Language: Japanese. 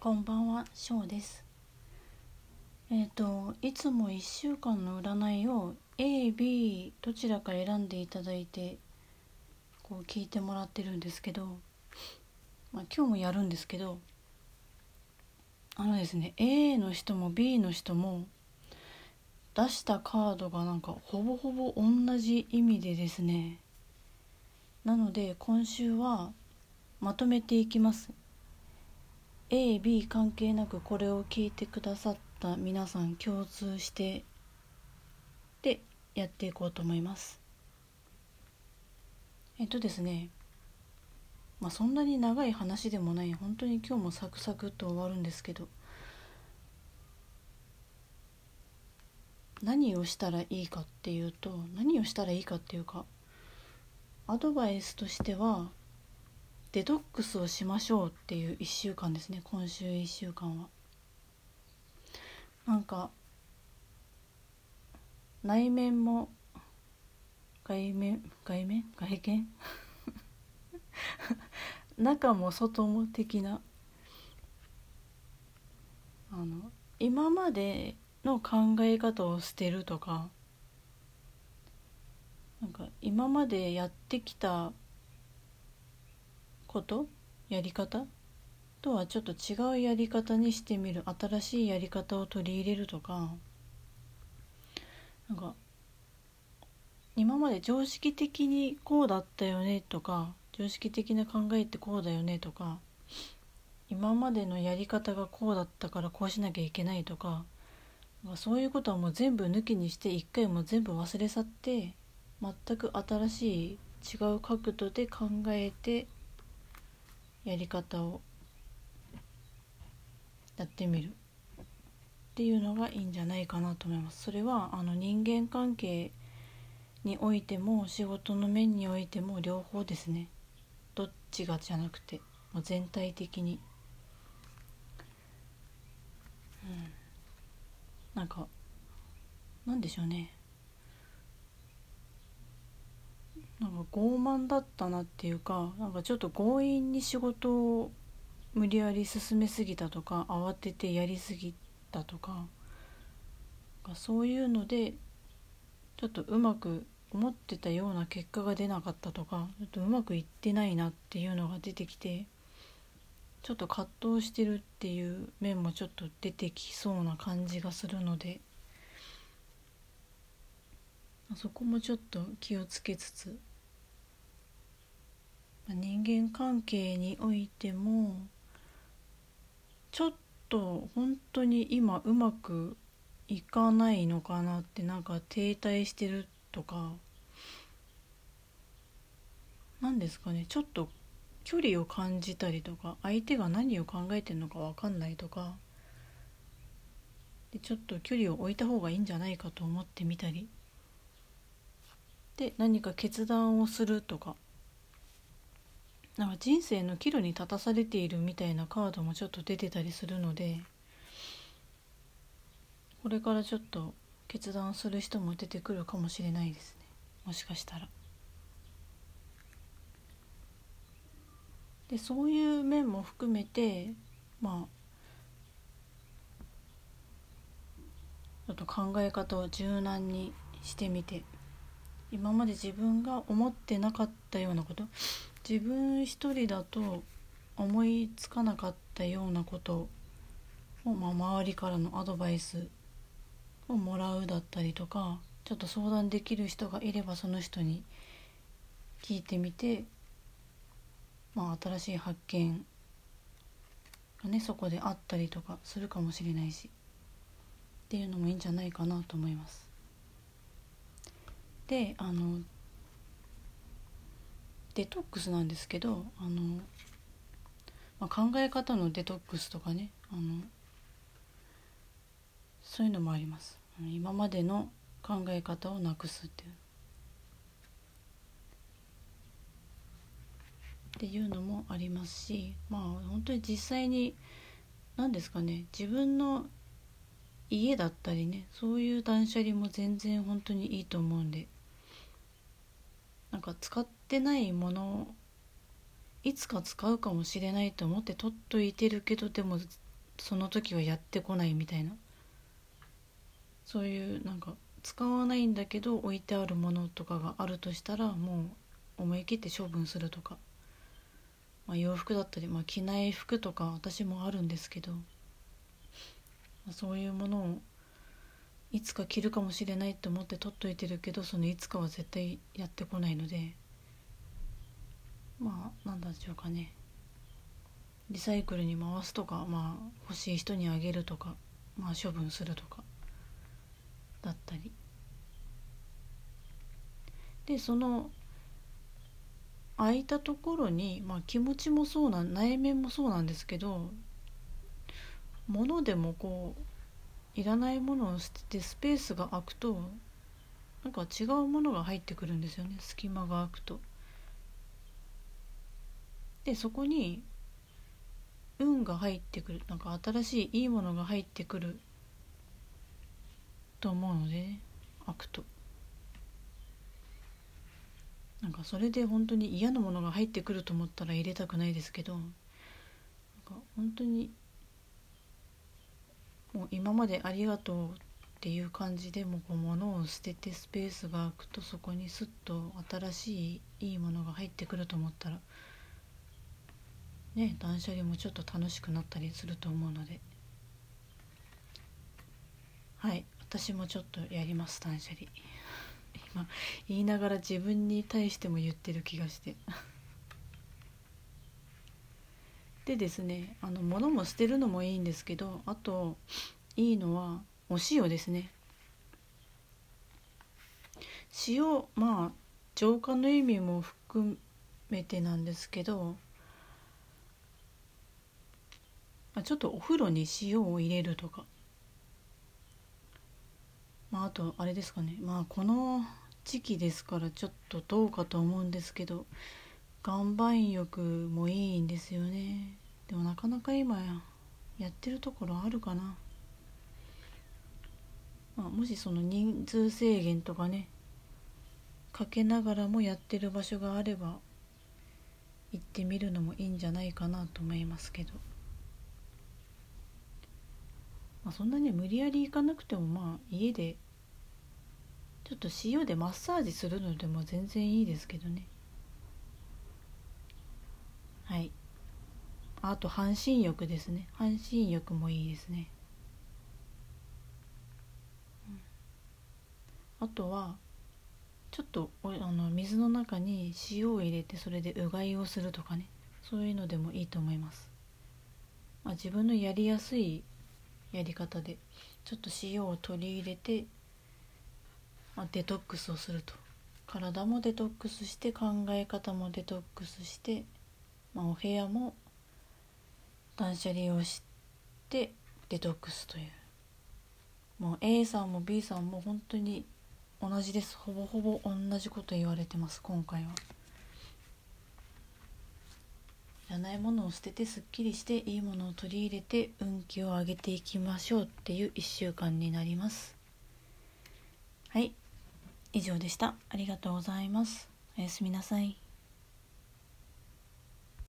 こんばんは、しょうです。えっ、と、いつも1週間の占いを A、B どちらか選んでいただいてこう聞いてもらってるんですけど、まあ、今日もやるんですけどあのですね A の人も B の人も出したカードがなんかほぼほぼ同じ意味でですねなので今週はまとめていきます AB 関係なくこれを聞いてくださった皆さん共通してでやっていこうと思います。えっとですねまあそんなに長い話でもない本当に今日もサクサクと終わるんですけど何をしたらいいかっていうと何をしたらいいかっていうかアドバイスとしてはデトックスをしましょうっていう1週間ですね今週1週間は。なんか内面も外面外面？外見？中も外も的な。あの今までの考え方を捨てるとかなんか今までやってきたこと？やり方？とはちょっと違うやり方にしてみる。新しいやり方を取り入れるとか。なんか今まで常識的にこうだったよね？とか常識的な考えってこうだよね？とか。今までのやり方がこうだったからこうしなきゃいけない？とか。そういうことはもう全部抜きにして一回も全部忘れ去って全く新しい違う角度で考えてやり方をやってみるっていうのがいいんじゃないかなと思います。それはあの人間関係においても仕事の面においても両方ですね。どっちがじゃなくてもう全体的に、うん、なんかなんでしょうね。なんか傲慢だったなっていうかなんかちょっと強引に仕事を無理やり進めすぎたとか慌ててやりすぎたとかそういうのでちょっとうまく思ってたような結果が出なかったとかちょっとうまくいってないなっていうのが出てきてちょっと葛藤してるっていう面もちょっと出てきそうな感じがするのでそこもちょっと気をつけつつ人間関係においてもちょっと本当に今うまくいかないのかなってなんか停滞してるとか。何ですかね。ちょっと距離を感じたりとか相手が何を考えてるのか分かんないとか。でちょっと距離を置いた方がいいんじゃないかと思ってみたり。で何か決断をするとか。なんか人生の岐路に立たされているみたいなカードもちょっと出てたりするのでこれからちょっと決断する人も出てくるかもしれないですねもしかしたら。でそういう面も含めてまあちょっと考え方を柔軟にしてみて今まで自分が思ってなかったようなこと自分一人だと思いつかなかったようなことを、まあ、周りからのアドバイスをもらうだったりとかちょっと相談できる人がいればその人に聞いてみて、まあ、新しい発見がねそこであったりとかするかもしれないしっていうのもいいんじゃないかなと思います。であのデトックスなんですけどあの、まあ、考え方のデトックスとかねあのそういうのもあります。今までの考え方をなくすっていう。っていうのもありますしまあ本当に実際に何ですかね自分の家だったりねそういう断捨離も全然本当にいいと思うんでか使ってないものいつか使うかもしれないと思って取っといてるけどでもその時はやってこないみたいな。そういうなんか使わないんだけど置いてあるものとかがあるとしたらもう思い切って処分するとか、まあ、洋服だったり、まあ、着ない服とか私もあるんですけど、まあ、そういうものをいつか着るかもしれないって思って取っといてるけどそのいつかは絶対やってこないのでまあなんだでしょうかね。リサイクルに回すとかまあ欲しい人にあげるとかまあ処分するとかだったり。でその空いたところに、まあ、気持ちもそうな内面もそうなんですけど物でもこういらないものを捨ててスペースが空くとなんか違うものが入ってくるんですよね。隙間が空くと。でそこに運が入ってくる。なんか新しいいいものが入ってくる。と思うので、ね、開くと。なんかそれで本当に嫌なものが入ってくると思ったら入れたくないですけどなんか本当にもう今までありがとうっていう感じでもこう物を捨ててスペースが空くとそこにスッと新しいいいものが入ってくると思ったらね断捨離もちょっと楽しくなったりすると思うので。はい私もちょっとやります断捨離。今言いながら自分に対しても言ってる気がして。でですねあの物も捨てるのもいいんですけどあといいのはお塩ですね。塩まあ浄化の意味も含めてなんですけどちょっとお風呂に塩を入れるとか。まあ、あとあれですかね。まあこの時期ですからちょっとどうかと思うんですけど岩盤浴もいいんですよね。でもなかなか今やってるところあるかな、まあ、もしその人数制限とかねかけながらもやってる場所があれば行ってみるのもいいんじゃないかなと思いますけど、まあ、そんなに無理やり行かなくてもまあ家でちょっと塩でマッサージするのでも全然いいですけどね。はい。あと半身浴ですね。半身浴もいいですね、あとはちょっとあの水の中に塩を入れてそれでうがいをするとかね。そういうのでもいいと思います、まあ、自分のやりやすいやり方でちょっと塩を取り入れてまあ、デトックスをすると。体もデトックスして考え方もデトックスして、まあ、お部屋も断捨離をしてデトックスという。もう A さんも B さんも本当に同じです。ほぼほぼ同じこと言われてます今回は。いらないものを捨ててすっきりしていいものを取り入れて運気を上げていきましょうっていう1週間になります。はい。以上でした。ありがとうございます。おやすみなさい。